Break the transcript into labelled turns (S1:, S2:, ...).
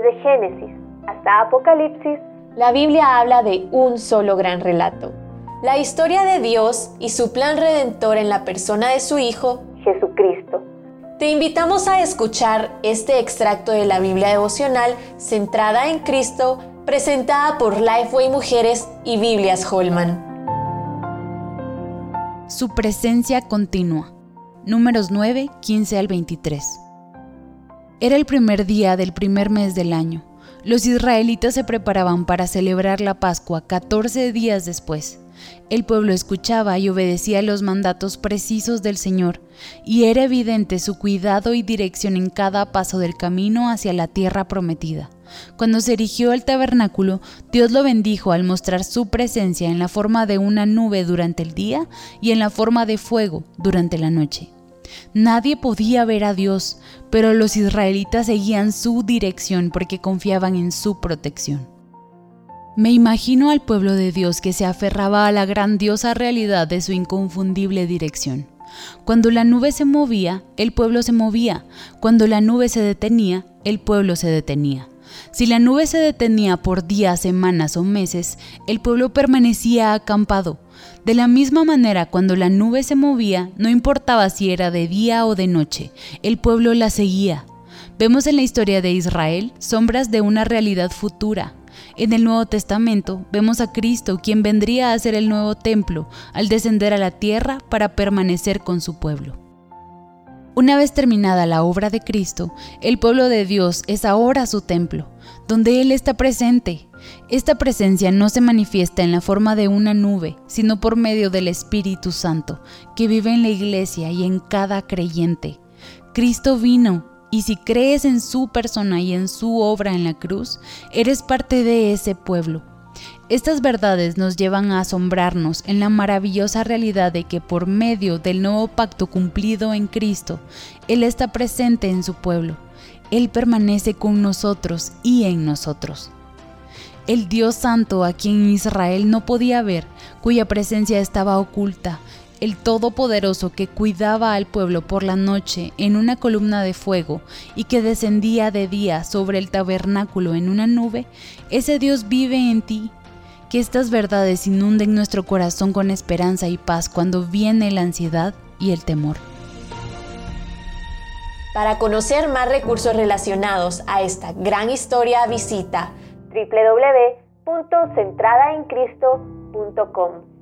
S1: Desde Génesis hasta Apocalipsis,
S2: la Biblia habla de un solo gran relato. La historia de Dios y su plan redentor en la persona de su Hijo,
S1: Jesucristo.
S2: Te invitamos a escuchar este extracto de la Biblia devocional centrada en Cristo, presentada por Lifeway Mujeres y Biblias Holman.
S3: Su presencia continua. Números 9, 15 al 23. Era el primer día del primer mes del año. Los israelitas se preparaban para celebrar la Pascua 14 días después. El pueblo escuchaba y obedecía los mandatos precisos del Señor, y era evidente su cuidado y dirección en cada paso del camino hacia la tierra prometida. Cuando se erigió el tabernáculo, Dios lo bendijo al mostrar su presencia en la forma de una nube durante el día y en la forma de fuego durante la noche. Nadie podía ver a Dios, pero los israelitas seguían su dirección porque confiaban en su protección. Me imagino al pueblo de Dios que se aferraba a la grandiosa realidad de su inconfundible dirección. Cuando la nube se movía, el pueblo se movía. Cuando la nube se detenía, el pueblo se detenía. Si la nube se detenía por días, semanas o meses, el pueblo permanecía acampado. De la misma manera, cuando la nube se movía, no importaba si era de día o de noche, el pueblo la seguía. Vemos en la historia de Israel sombras de una realidad futura. En el Nuevo Testamento vemos a Cristo, quien vendría a ser el nuevo templo, al descender a la tierra para permanecer con su pueblo. Una vez terminada la obra de Cristo, el pueblo de Dios es ahora su templo, donde Él está presente. Esta presencia no se manifiesta en la forma de una nube, sino por medio del Espíritu Santo, que vive en la iglesia y en cada creyente. Cristo vino, y si crees en su persona y en su obra en la cruz, eres parte de ese pueblo estas verdades nos llevan a asombrarnos en la maravillosa realidad de que por medio del nuevo pacto cumplido en Cristo, Él está presente en su pueblo. Él permanece con nosotros y en nosotros. El Dios Santo a quien Israel no podía ver, cuya presencia estaba oculta, el Todopoderoso que cuidaba al pueblo por la noche en una columna de fuego y que descendía de día sobre el tabernáculo en una nube, ese Dios vive en ti que estas verdades inunden nuestro corazón con esperanza y paz cuando viene la ansiedad y el temor.
S2: Para conocer más recursos relacionados a esta gran historia, visita
S1: www.centradaencristo.com.